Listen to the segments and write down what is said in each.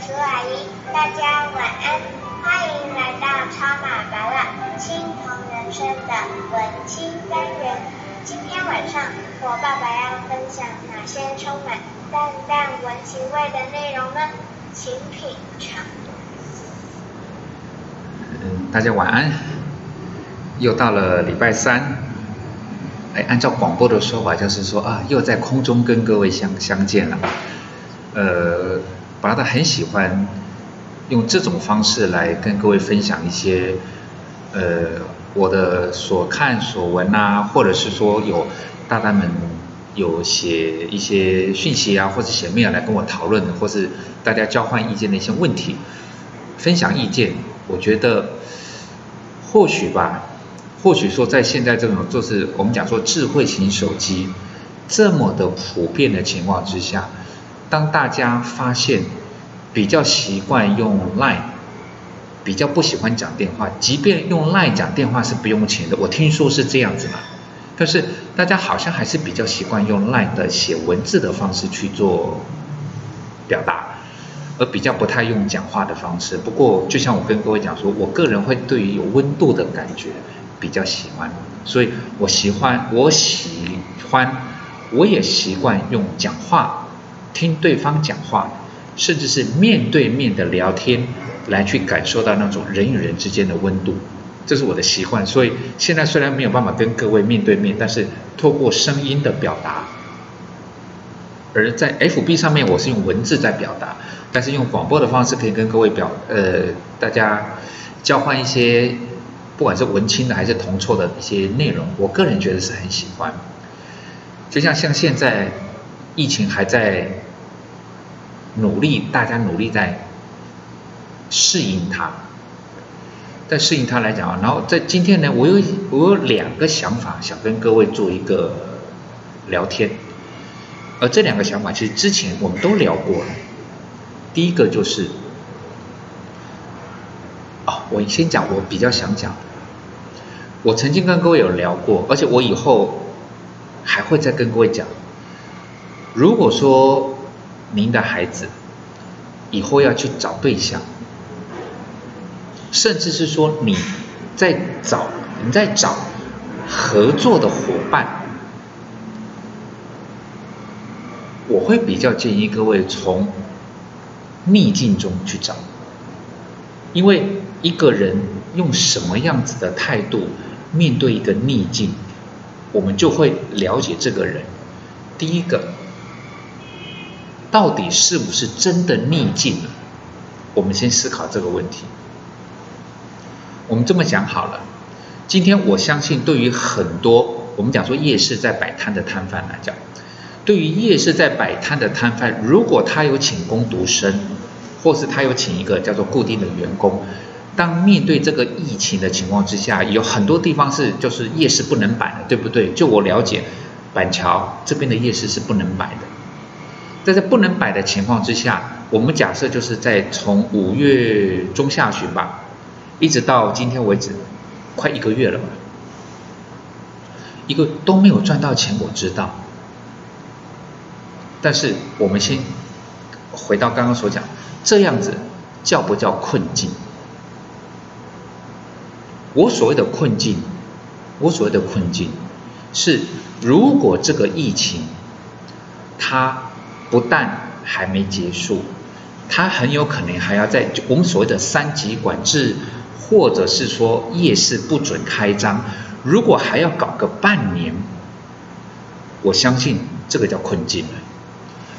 叔阿姨，大家晚安，欢迎来到超马爸爸青铜人生的文青单元。今天晚上我爸爸要分享哪些充满淡淡文情味的内容呢？请品尝。嗯，大家晚安。又到了礼拜三，哎，按照广播的说法，就是说啊，又在空中跟各位相相见了。呃，巴达很喜欢用这种方式来跟各位分享一些呃我的所看所闻啊，或者是说有大大们有写一些讯息啊，或者写 mail 来跟我讨论，或是大家交换意见的一些问题，分享意见。我觉得或许吧，或许说在现在这种就是我们讲说智慧型手机这么的普遍的情况之下。当大家发现比较习惯用 Line，比较不喜欢讲电话，即便用 Line 讲电话是不用钱的，我听说是这样子嘛。但是大家好像还是比较习惯用 Line 的写文字的方式去做表达，而比较不太用讲话的方式。不过就像我跟各位讲说，我个人会对于有温度的感觉比较喜欢，所以我喜欢，我喜欢，我也习惯用讲话。听对方讲话，甚至是面对面的聊天，来去感受到那种人与人之间的温度，这是我的习惯。所以现在虽然没有办法跟各位面对面，但是透过声音的表达，而在 FB 上面我是用文字在表达，但是用广播的方式可以跟各位表呃大家交换一些不管是文青的还是同臭的一些内容，我个人觉得是很喜欢。就像像现在疫情还在。努力，大家努力在适应它，在适应它来讲啊。然后在今天呢，我有我有两个想法想跟各位做一个聊天，而这两个想法其实之前我们都聊过了。第一个就是，哦，我先讲我比较想讲，我曾经跟各位有聊过，而且我以后还会再跟各位讲。如果说。您的孩子以后要去找对象，甚至是说你在找你在找合作的伙伴，我会比较建议各位从逆境中去找，因为一个人用什么样子的态度面对一个逆境，我们就会了解这个人。第一个。到底是不是真的逆境了？我们先思考这个问题。我们这么讲好了，今天我相信对于很多我们讲说夜市在摆摊的摊贩来讲，对于夜市在摆摊的摊贩，如果他有请工读生，或是他有请一个叫做固定的员工，当面对这个疫情的情况之下，有很多地方是就是夜市不能摆的，对不对？就我了解，板桥这边的夜市是不能摆的。在这不能摆的情况之下，我们假设就是在从五月中下旬吧，一直到今天为止，快一个月了吧，一个都没有赚到钱，我知道。但是我们先回到刚刚所讲，这样子叫不叫困境？我所谓的困境，我所谓的困境是，如果这个疫情它。不但还没结束，它很有可能还要在我们所谓的三级管制，或者是说夜市不准开张，如果还要搞个半年，我相信这个叫困境了，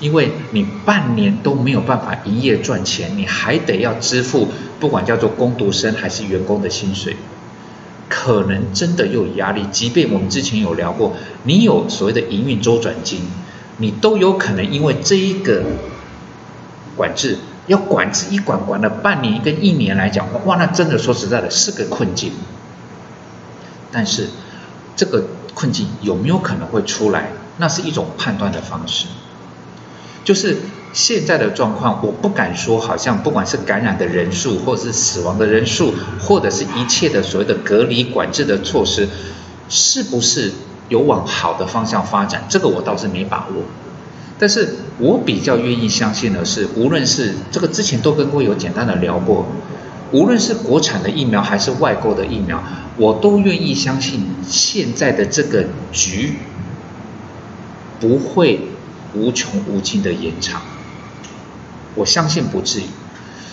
因为你半年都没有办法营业赚钱，你还得要支付不管叫做工读生还是员工的薪水，可能真的又有压力。即便我们之前有聊过，你有所谓的营运周转金。你都有可能因为这一个管制，要管制一管管了半年跟一年来讲，哇，那真的说实在的是个困境。但是这个困境有没有可能会出来？那是一种判断的方式。就是现在的状况，我不敢说，好像不管是感染的人数，或者是死亡的人数，或者是一切的所谓的隔离管制的措施，是不是？有往好的方向发展，这个我倒是没把握。但是我比较愿意相信的是，无论是这个之前都跟各位有简单的聊过，无论是国产的疫苗还是外购的疫苗，我都愿意相信现在的这个局不会无穷无尽的延长，我相信不至于。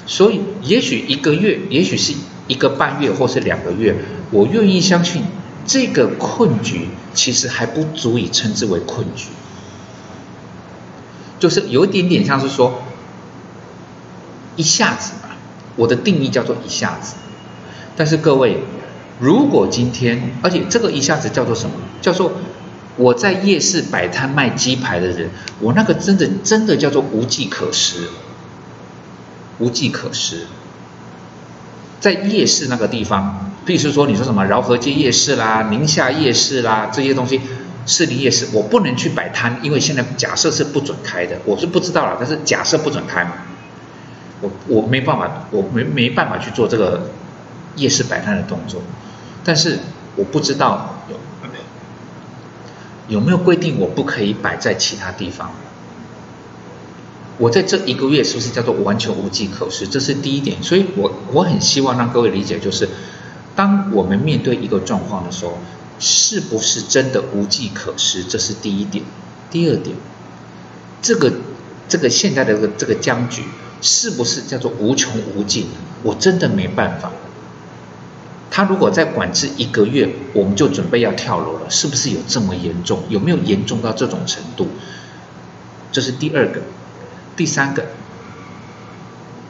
所以也许一个月，也许是一个半月，或是两个月，我愿意相信这个困局其实还不足以称之为困局。就是有一点点像是说，一下子吧，我的定义叫做一下子。但是各位，如果今天，而且这个一下子叫做什么？叫做我在夜市摆摊卖鸡排的人，我那个真的真的叫做无计可施，无计可施。在夜市那个地方，譬如说你说什么饶河街夜市啦、宁夏夜市啦这些东西。市林夜市，我不能去摆摊，因为现在假设是不准开的，我是不知道了，但是假设不准开嘛，我我没办法，我没没办法去做这个夜市摆摊的动作，但是我不知道有有没有规定我不可以摆在其他地方，我在这一个月是不是叫做完全无计可施？这是第一点，所以我我很希望让各位理解，就是当我们面对一个状况的时候。是不是真的无计可施？这是第一点。第二点，这个这个现在的这个这个僵局，是不是叫做无穷无尽？我真的没办法。他如果再管制一个月，我们就准备要跳楼了，是不是有这么严重？有没有严重到这种程度？这是第二个。第三个，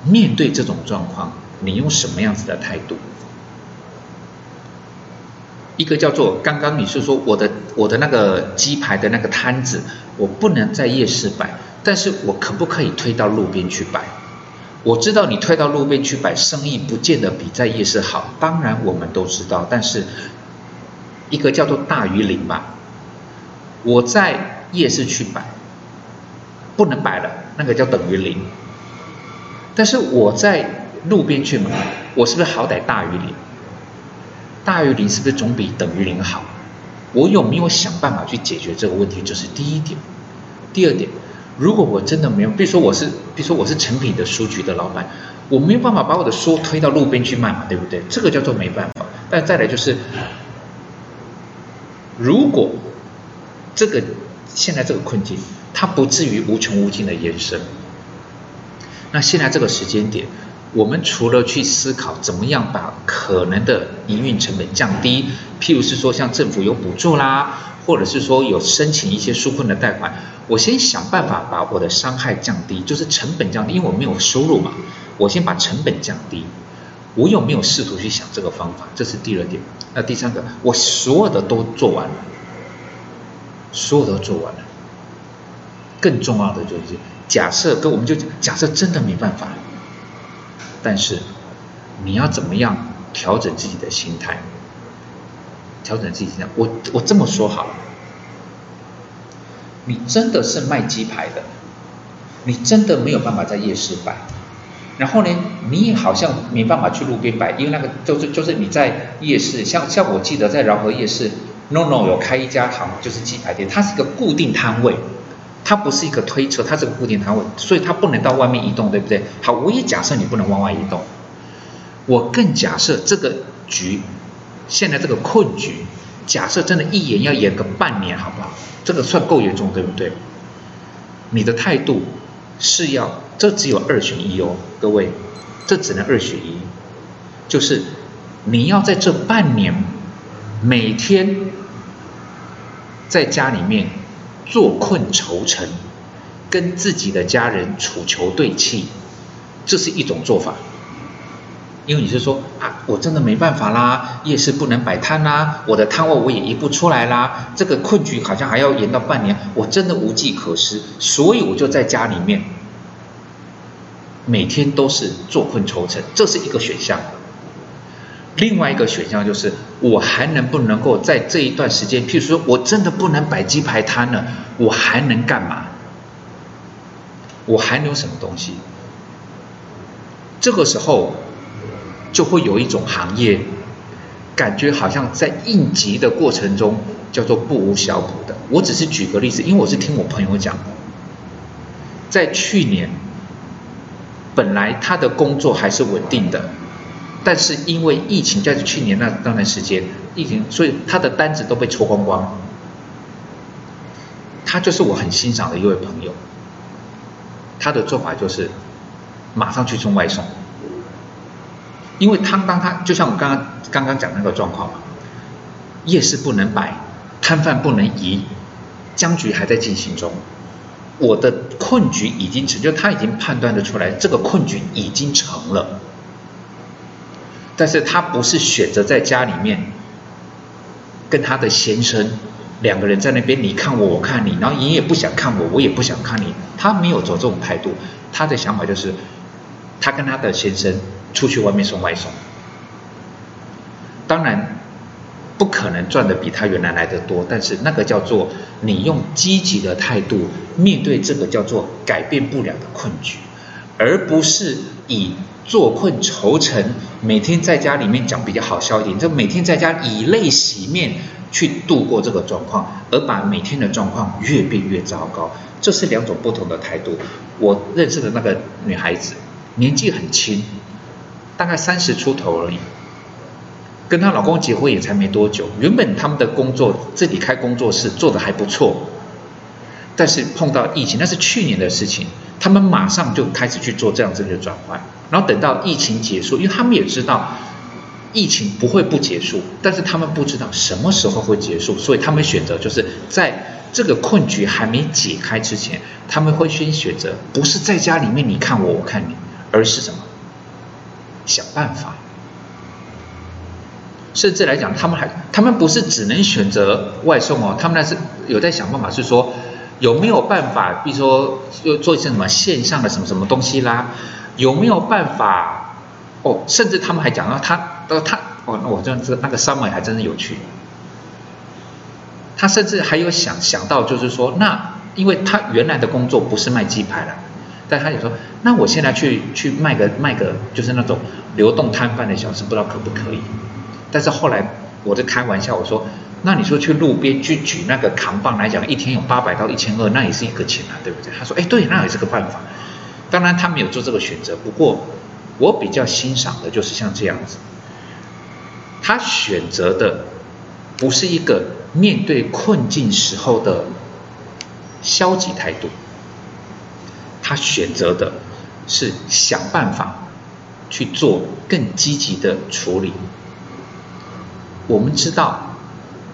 面对这种状况，你用什么样子的态度？一个叫做刚刚你是说我的我的那个鸡排的那个摊子，我不能在夜市摆，但是我可不可以推到路边去摆？我知道你推到路边去摆，生意不见得比在夜市好，当然我们都知道，但是一个叫做大于零吧。我在夜市去摆，不能摆了，那个叫等于零。但是我在路边去买，我是不是好歹大于零？大于零是不是总比等于零好？我有没有想办法去解决这个问题？这是第一点。第二点，如果我真的没有，比如说我是，比如说我是成品的书局的老板，我没有办法把我的书推到路边去卖嘛，对不对？这个叫做没办法。但再来就是，如果这个现在这个困境，它不至于无穷无尽的延伸，那现在这个时间点。我们除了去思考怎么样把可能的营运成本降低，譬如是说像政府有补助啦，或者是说有申请一些纾困的贷款，我先想办法把我的伤害降低，就是成本降低，因为我没有收入嘛，我先把成本降低。我有没有试图去想这个方法？这是第二点。那第三个，我所有的都做完了，所有都做完了。更重要的就是，假设跟我们就假设真的没办法。但是，你要怎么样调整自己的心态？调整自己心态。我我这么说好了，你真的是卖鸡排的，你真的没有办法在夜市摆。然后呢，你也好像没办法去路边摆，因为那个就是就是你在夜市，像像我记得在饶河夜市，no no 有开一家堂，就是鸡排店，它是一个固定摊位。它不是一个推车，它是个固定摊位，所以它不能到外面移动，对不对？好，我也假设你不能往外移动，我更假设这个局，现在这个困局，假设真的一演要演个半年，好不好？这个算够严重，对不对？你的态度是要，这只有二选一哦，各位，这只能二选一，就是你要在这半年每天在家里面。坐困愁城，跟自己的家人处求对气，这是一种做法。因为你是说啊，我真的没办法啦，夜市不能摆摊啦，我的摊位我也移不出来啦，这个困局好像还要延到半年，我真的无计可施，所以我就在家里面，每天都是坐困愁城，这是一个选项。另外一个选项就是，我还能不能够在这一段时间，譬如说我真的不能摆鸡排摊了，我还能干嘛？我还能有什么东西？这个时候就会有一种行业，感觉好像在应急的过程中叫做不无小补的。我只是举个例子，因为我是听我朋友讲的，在去年，本来他的工作还是稳定的，但是因为疫情，在去年那那段时间，疫情，所以他的单子都被抽光光。他就是我很欣赏的一位朋友，他的做法就是马上去送外送，因为他当他就像我刚刚刚刚讲那个状况嘛，夜市不能摆，摊贩不能移，僵局还在进行中，我的困局已经成就，他已经判断的出来，这个困局已经成了，但是他不是选择在家里面跟他的先生。两个人在那边，你看我，我看你，然后你也不想看我，我也不想看你。他没有走这种态度，他的想法就是，他跟他的先生出去外面送外送。当然，不可能赚的比他原来来的多，但是那个叫做你用积极的态度面对这个叫做改变不了的困局，而不是以坐困愁城，每天在家里面讲比较好笑一点，就每天在家以泪洗面。去度过这个状况，而把每天的状况越变越糟糕，这是两种不同的态度。我认识的那个女孩子年纪很轻，大概三十出头而已，跟她老公结婚也才没多久。原本他们的工作自己开工作室做的还不错，但是碰到疫情，那是去年的事情，他们马上就开始去做这样子的转换，然后等到疫情结束，因为他们也知道。疫情不会不结束，但是他们不知道什么时候会结束，所以他们选择就是在这个困局还没解开之前，他们会先选择不是在家里面你看我我看你，而是什么？想办法。甚至来讲，他们还他们不是只能选择外送哦，他们那是有在想办法，是说有没有办法，比如说又做一些什么线上的什么什么东西啦，有没有办法？哦，甚至他们还讲到他。呃，他哦，那我这样子，那个 summer 还真是有趣。他甚至还有想想到，就是说，那因为他原来的工作不是卖鸡排了，但他也说，那我现在去去卖个卖个，就是那种流动摊贩的小吃，不知道可不可以？但是后来我在开玩笑，我说，那你说去路边去举那个扛棒来讲，一天有八百到一千二，那也是一个钱啊，对不对？他说，哎，对，那也是个办法。当然他没有做这个选择，不过我比较欣赏的就是像这样子。他选择的不是一个面对困境时候的消极态度，他选择的是想办法去做更积极的处理。我们知道，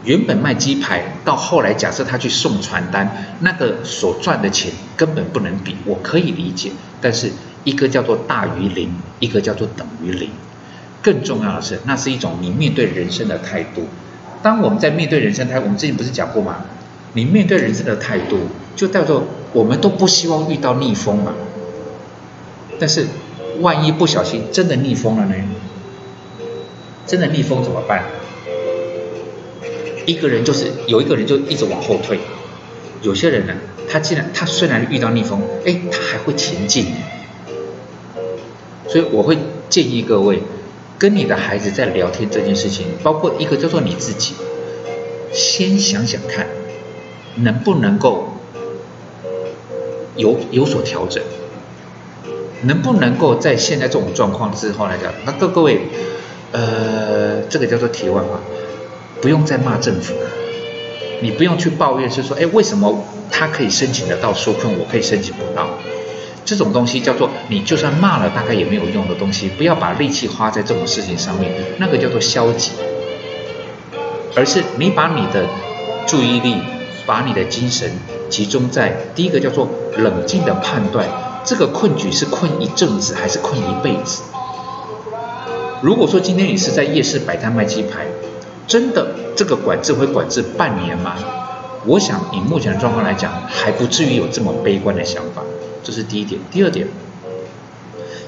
原本卖鸡排到后来，假设他去送传单，那个所赚的钱根本不能比，我可以理解。但是一个叫做大于零，一个叫做等于零。更重要的是，那是一种你面对人生的态度。当我们在面对人生态，我们之前不是讲过吗？你面对人生的态度，就叫做我们都不希望遇到逆风嘛。但是万一不小心真的逆风了呢？真的逆风怎么办？一个人就是有一个人就一直往后退，有些人呢，他既然他虽然遇到逆风，哎，他还会前进。所以我会建议各位。跟你的孩子在聊天这件事情，包括一个叫做你自己，先想想看，能不能够有有所调整，能不能够在现在这种状况之后来讲，那各各位，呃，这个叫做题外话，不用再骂政府了，你不用去抱怨，是说，哎，为什么他可以申请得到纾困，我可以申请不到？这种东西叫做你就算骂了，大概也没有用的东西。不要把力气花在这种事情上面，那个叫做消极。而是你把你的注意力、把你的精神集中在第一个叫做冷静的判断，这个困局是困一阵子还是困一辈子？如果说今天你是在夜市摆摊卖鸡排，真的这个管制会管制半年吗？我想以目前的状况来讲，还不至于有这么悲观的想法。这是第一点，第二点，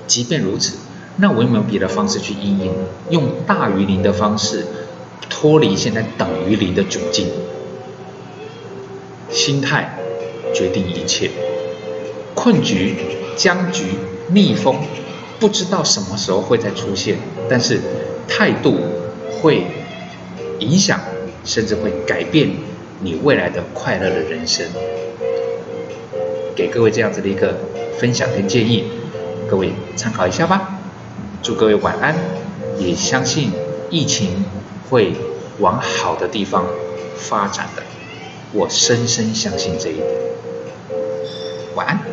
即便如此，那我有没有别的方式去应应？用大于零的方式脱离现在等于零的窘境？心态决定一切，困局、僵局、逆风，不知道什么时候会再出现，但是态度会影响，甚至会改变你未来的快乐的人生。给各位这样子的一个分享跟建议，各位参考一下吧。祝各位晚安，也相信疫情会往好的地方发展的，我深深相信这一点。晚安。